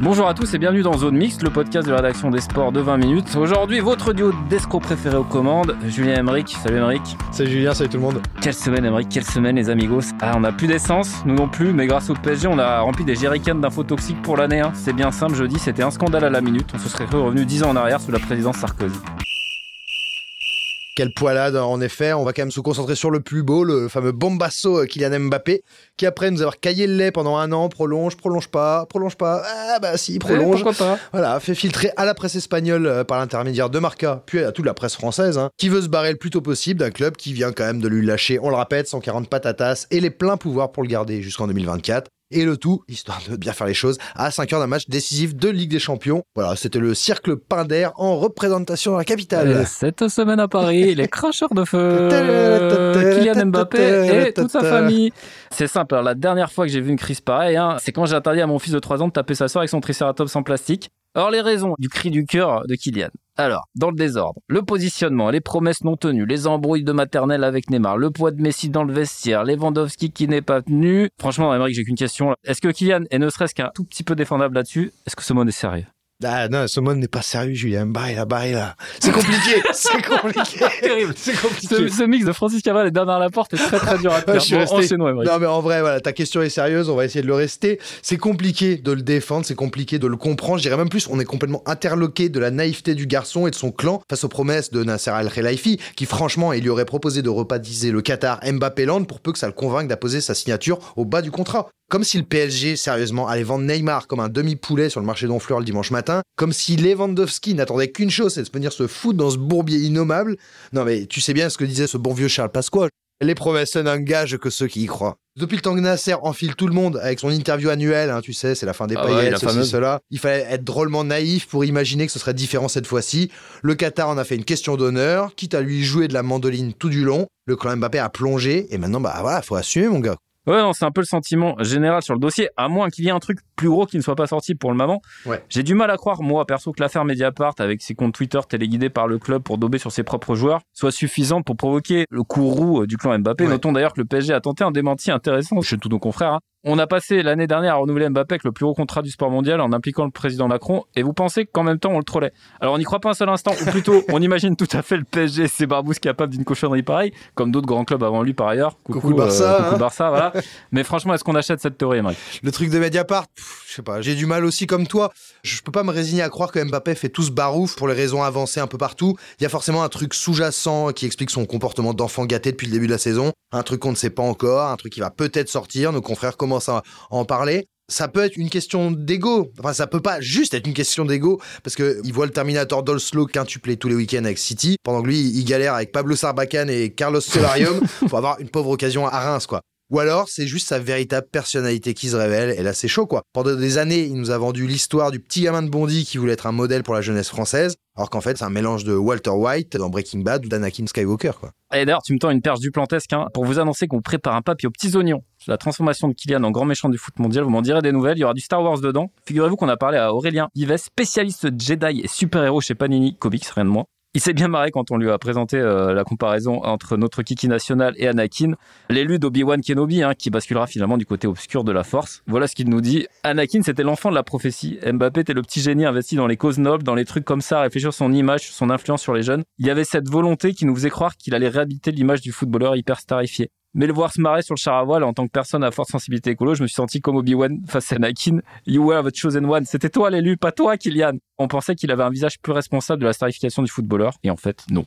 Bonjour à tous et bienvenue dans Zone Mixte, le podcast de la rédaction des sports de 20 minutes. Aujourd'hui, votre duo d'escrocs préféré aux commandes, Julien Emeric. Salut Emeric. Salut Julien, salut tout le monde. Quelle semaine Emeric, quelle semaine les amigos. Ah, on n'a plus d'essence, nous non plus, mais grâce au PSG, on a rempli des jerrycans d'infos toxiques pour l'année. hein. C'est bien simple, je dis, c'était un scandale à la minute. On se serait revenu 10 ans en arrière sous la présidence Sarkozy. Quelle poilade, en effet. On va quand même se concentrer sur le plus beau, le fameux bombasso euh, Kylian Mbappé, qui après nous avoir caillé le lait pendant un an, prolonge, prolonge pas, prolonge pas, ah bah si, prolonge. Eh, pourquoi pas Voilà, fait filtrer à la presse espagnole euh, par l'intermédiaire de Marca, puis à toute la presse française, hein, qui veut se barrer le plus tôt possible d'un club qui vient quand même de lui lâcher, on le répète, 140 patatas et les pleins pouvoirs pour le garder jusqu'en 2024. Et le tout, histoire de bien faire les choses, à 5 heures d'un match décisif de Ligue des Champions. Voilà, c'était le cercle Pinder en représentation dans la capitale. Cette semaine à Paris, les cracheurs de feu, Kylian Mbappé et toute sa famille. C'est simple, alors, la dernière fois que j'ai vu une crise pareille, hein, c'est quand j'ai interdit à mon fils de 3 ans de taper sa soeur avec son tricératops en plastique. Or, les raisons du cri du cœur de Kylian. Alors, dans le désordre, le positionnement, les promesses non tenues, les embrouilles de maternelle avec Neymar, le poids de Messi dans le vestiaire, Lewandowski qui n'est pas tenu. Franchement, Emmerich, j'ai qu'une question. Est-ce que Kylian est ne serait-ce qu'un tout petit peu défendable là-dessus? Est-ce que ce monde est sérieux? Ah non, ce monde n'est pas sérieux, Julien. Barré là, barré là. C'est compliqué, c'est compliqué. Terrible. C'est ce, compliqué. ce mix de Francis Caval et Bernard Laporte est très très dur à faire. Je suis Bon, resté-. Non mais en vrai, voilà, ta question est sérieuse, on va essayer de le rester. C'est compliqué de le défendre, c'est compliqué de le comprendre. Je dirais même plus, on est complètement interloqué de la naïveté du garçon et de son clan face aux promesses de Nasser Al-Khelaifi, qui franchement, il lui aurait proposé de rebaptiser le Qatar Mbappé Land pour peu que ça le convainque d'apposer sa signature au bas du contrat. Comme si le PSG, sérieusement, allait vendre Neymar comme un demi-poulet sur le marché d'Honfleur le dimanche matin. Comme si Lewandowski n'attendait qu'une chose, c'est de venir se foutre dans ce bourbier innommable. Non mais tu sais bien ce que disait ce bon vieux Charles Pasqua. Les promesses n'engagent que ceux qui y croient. Depuis le temps que Nasser enfile tout le monde avec son interview annuelle, hein, tu sais, c'est la fin des Ah paillettes, ceci, cela. Il fallait être drôlement naïf pour imaginer que ce serait différent cette fois-ci. Le Qatar en a fait une question d'honneur, quitte à lui jouer de la mandoline tout du long. Le clan Mbappé a plongé, et maintenant, bah voilà, faut assumer, mon gars. Ouais, non, c'est un peu le sentiment général sur le dossier, à moins qu'il y ait un truc plus gros qui ne soit pas sorti pour le moment. Ouais. J'ai du mal à croire, moi, perso, que l'affaire Mediapart, avec ses comptes Twitter téléguidés par le club pour dober sur ses propres joueurs, soit suffisante pour provoquer le coup roux euh, du clan Mbappé. Ouais. Notons d'ailleurs que le PSG a tenté un démenti intéressant chez tous nos confrères. hein. On a passé l'année dernière à renouveler Mbappé avec le plus gros contrat du sport mondial en impliquant le président Macron, et vous pensez qu'en même temps on le trollait. Alors on n'y croit pas un seul instant, ou plutôt on imagine tout à fait le PSG et ses barbousses capables d'une cochonnerie pareille, comme d'autres grands clubs avant lui par ailleurs. Coucou le Barça, coucou hein. Barça, voilà. Mais franchement, est-ce qu'on achète cette théorie, Emmerich Le truc de Mediapart, pff, je sais pas, j'ai du mal aussi comme toi. Je peux pas me résigner à croire que Mbappé fait tout ce barouf pour les raisons avancées un peu partout. Il y a forcément un truc sous-jacent qui explique son comportement d'enfant gâté depuis le début de la saison. Un truc qu'on ne sait pas encore, un truc qui va peut-être sortir. Nos confrères commencent à en parler. Ça peut être une question d'ego. Enfin, ça peut pas juste être une question d'ego parce que il voit le Terminator d'Olslo quintuplé tous les week-ends avec City, pendant que lui, il galère avec Pablo Sarbacane et Carlos Solarium pour avoir une pauvre occasion à Reims, quoi. Ou alors, c'est juste sa véritable personnalité qui se révèle, et là, c'est chaud, quoi. Pendant des années, il nous a vendu l'histoire du petit gamin de Bondy qui voulait être un modèle pour la jeunesse française, alors qu'en fait, c'est un mélange de Walter White dans Breaking Bad ou d'Anakin Skywalker, quoi. Et d'ailleurs, tu me tends une perche du plantesque hein, pour vous annoncer qu'on prépare un papier aux petits oignons sur la transformation de Kylian en grand méchant du foot mondial. Vous m'en direz des nouvelles. Il y aura du Star Wars dedans. Figurez-vous qu'on a parlé à Aurélien Vives, spécialiste Jedi et super-héros chez Panini Comics, rien de moins. Il s'est bien marré quand on lui a présenté euh, la comparaison entre notre Kiki national et Anakin, l'élu d'Obi-Wan Kenobi, hein, qui basculera finalement du côté obscur de la Force. Voilà ce qu'il nous dit. Anakin, c'était l'enfant de la prophétie. Mbappé était le petit génie investi dans les causes nobles, dans les trucs comme ça, à réfléchir son image, son influence sur les jeunes. Il y avait cette volonté qui nous faisait croire qu'il allait réhabiliter l'image du footballeur hyper starifié. Mais le voir se marrer sur le char en tant que personne à forte sensibilité écolo, je me suis senti comme Obi-Wan face à Anakin. You were the chosen one. C'était toi l'élu, pas toi, Kylian. On pensait qu'il avait un visage plus responsable de la starification du footballeur. Et en fait, non.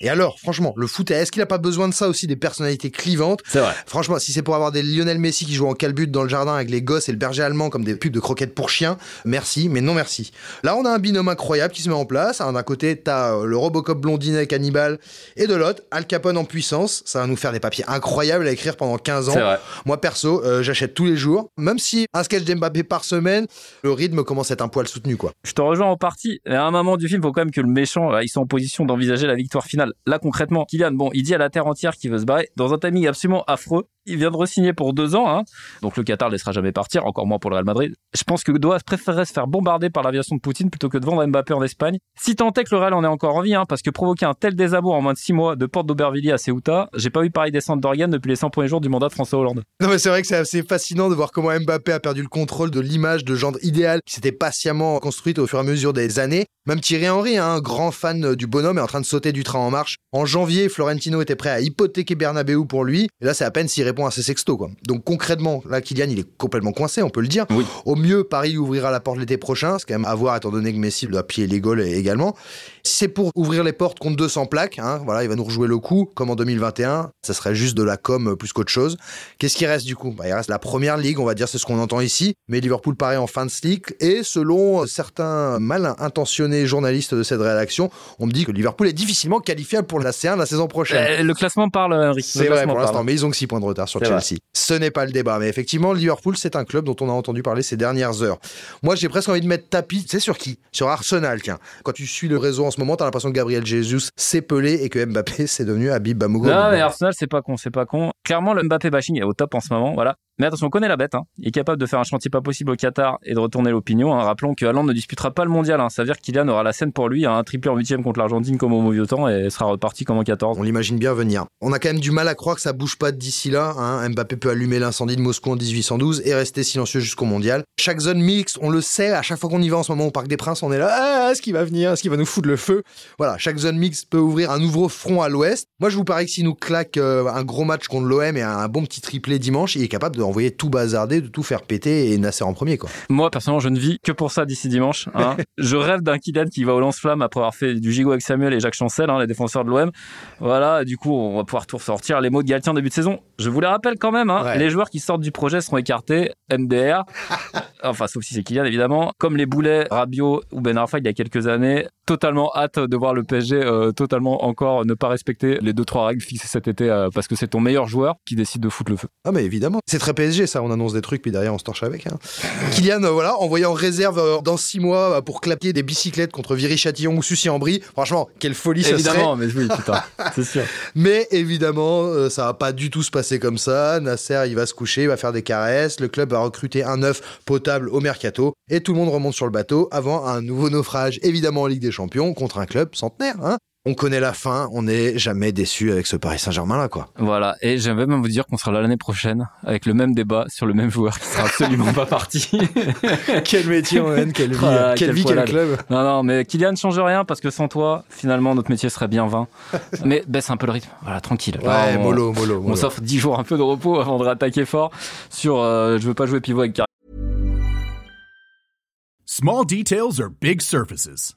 Et alors, franchement, le foot, est-ce qu'il a pas besoin de ça aussi, des personnalités clivantes? C'est vrai. Franchement, si c'est pour avoir des Lionel Messi qui jouent en calbut dans le jardin avec les gosses et le berger allemand comme des pubs de croquettes pour chiens, merci, mais non merci. Là, on a un binôme incroyable qui se met en place. D'un côté, t'as euh, le Robocop blondinet cannibale et de l'autre, Al Capone en puissance. Ça va nous faire des papiers incroyables à écrire pendant 15 ans. C'est vrai. Moi, perso, euh, j'achète tous les jours. Même si un sketch d'Mbappé par semaine, le rythme commence à être un poil soutenu, quoi. Je te rejoins en partie. Mais à un moment du film, il faut quand même que le méchant, euh, ils sont en position d'envisager la victoire finale. Là, concrètement, Kylian, bon, il dit à la terre entière qu'il veut se barrer dans un timing absolument affreux. Il vient de re-signer pour deux ans, hein. Donc le Qatar ne laissera jamais partir, encore moins pour le Real Madrid. Je pense que Doha préférerait se faire bombarder par l'aviation de Poutine plutôt que de vendre Mbappé en Espagne. Si tant est que le Real en est encore en vie, hein, parce que provoquer un tel désamour en moins de six mois de Porte d'Aubervilliers à Ceuta, j'ai pas eu pareil descente d'organes depuis les 100 premiers jours du mandat de François Hollande. Non mais c'est vrai que c'est assez fascinant de voir comment Mbappé a perdu le contrôle de l'image de gendre idéal qui s'était patiemment construite au fur et à mesure des années. Même Thierry Henry, un grand fan du bonhomme, est en train de sauter du train en marche. En janvier, Florentino était prêt à hypothéquer Bernabeu pour lui. Et là, c'est à peine s'il répond à ses sextos, quoi. Donc concrètement, là, Kylian, il est complètement coincé, on peut le dire. Oui. Au mieux, Paris ouvrira la porte l'été prochain. C'est quand même à voir, étant donné que Messi doit piller les goals également. C'est pour ouvrir les portes contre 200 plaques, hein, voilà, il va nous rejouer le coup, comme en 2021. Ça serait juste de la com plus qu'autre chose. Qu'est-ce qui reste du coup? Bah, Il reste la première ligue, on va dire, c'est ce qu'on entend ici. Mais Liverpool paraît en fin de cycle. Et selon certains mal intentionnés journalistes de cette rédaction, on me dit que Liverpool est difficilement qualifiable pour la C1 la saison prochaine. Euh, le classement parle, Henri. C'est vrai pour l'instant, parle. mais ils ont que 6 points de retard sur vrai. Chelsea. Ce n'est pas le débat, mais effectivement, Liverpool, c'est un club dont on a entendu parler ces dernières heures. Moi, j'ai presque envie de mettre tapis, c'est sur qui? Sur Arsenal, tiens. Quand tu suis le réseau en ce moment, t'as l'impression que Gabriel Jesus s'est pelé et que Mbappé, c'est devenu Habib Bamougou. Non, mais Arsenal, c'est pas con, c'est pas con. Clairement, le Mbappé bashing est au top en ce moment, voilà. Mais attention, on connaît la bête, hein. Il est capable de faire un chantier pas possible au Qatar et de retourner l'opinion. hein. Rappelons que Haaland ne disputera pas le mondial, hein. Ça veut dire que Kylian aura la scène pour lui, hein. un triplé en huitième contre l'Argentine comme au mauvais temps et sera reparti comme en 14. On l'imagine bien venir. On a quand même du mal à croire que ça bouge pas d'ici là. Mbappé peut allumer l'incendie de Moscou en 1812 et rester silencieux jusqu'au mondial. Chaque zone mixte, on le sait, à chaque fois qu'on y va en ce moment au Parc des Princes, on est là, ah, est-ce qu'il va venir? Est-ce qu'il va nous foutre le feu? Voilà, chaque zone mixte peut ouvrir un nouveau front à l'ouest. Moi, je vous parie que s'il nous claque euh, un gros match contre l'OM et un bon petit triplé dimanche, il est capable d'envoyer tout bazarder, de tout faire péter et Nasser en premier, quoi. Moi, personnellement, je ne vis que pour ça d'ici dimanche. hein. je rêve d'un Kylian qui va au lance-flamme après avoir fait du gigot avec Samuel et Jacques Chancel, hein, les défenseurs de l'OM. Voilà, du coup, on va pouvoir tout ressortir. Les mots de Galtier en début de saison. Je vous les rappelle quand même, hein, Ouais. les joueurs qui sortent du projet seront écartés. MDR, enfin, sauf si c'est Kylian, évidemment. Comme les boulets, Rabiot ou Ben Arfa il y a quelques années. Totalement hâte de voir le PSG euh, totalement encore ne pas respecter les deux trois règles fixées cet été euh, parce que c'est ton meilleur joueur qui décide de foutre le feu. Ah mais évidemment, c'est très PSG ça, on annonce des trucs puis derrière on se torche avec. Hein. Kylian, euh, voilà, envoyé en réserve dans six mois pour clapier des bicyclettes contre Viry-Châtillon ou Sucy-en-Brie. Franchement, quelle folie ça serait. Évidemment, mais oui, putain, c'est sûr. Mais évidemment, ça va pas du tout se passer comme ça. Nasser, il va se coucher, il va faire des caresses. Le club va recruter un neuf potable au mercato. Et tout le monde remonte sur le bateau avant un nouveau naufrage, évidemment en Ligue des Champions, contre un club centenaire. Hein. On connaît la fin, on n'est jamais déçu avec ce Paris Saint-Germain là, quoi. Voilà, et j'aimerais même vous dire qu'on sera là l'année prochaine avec le même débat sur le même joueur qui sera absolument pas parti. quel métier on mène, quelle vie, Ah, quelle quelle vie, quel club. non, non, mais Kylian ne change rien parce que sans toi, finalement, notre métier serait bien vain. mais baisse un peu le rythme. Voilà, tranquille. Là, Ouais, on, mollo, mollo, on s'offre 10 jours un peu de repos avant de rattaquer fort sur euh, je veux pas jouer pivot avec Karim. Small details are big surfaces.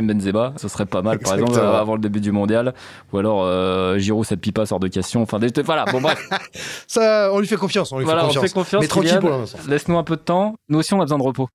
Benzema, ce serait pas mal par exemple avant le début du mondial ou alors euh, Giroud cette pipa sort de question enfin des- voilà bon bref Ça, on lui fait confiance, on lui voilà fait on confiance. fait confiance Mais tranquille pour l'instant. laisse-nous un peu de temps nous aussi on a besoin de repos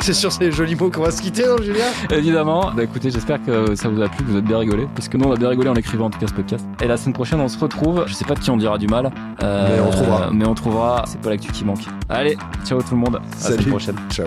C'est sur ces jolis mots qu'on va se quitter, non, Julien? Évidemment. Bah écoutez, j'espère que ça vous a plu, que vous êtes bien rigolé. Parce que nous, on a bien rigolé en écrivant en tout cas ce podcast. Et la semaine prochaine, on se retrouve. Je sais pas de qui on dira du mal. euh, Mais on trouvera. Mais on trouvera. C'est pas l'actu qui manque. Allez, ciao tout le monde. À la semaine prochaine. Ciao.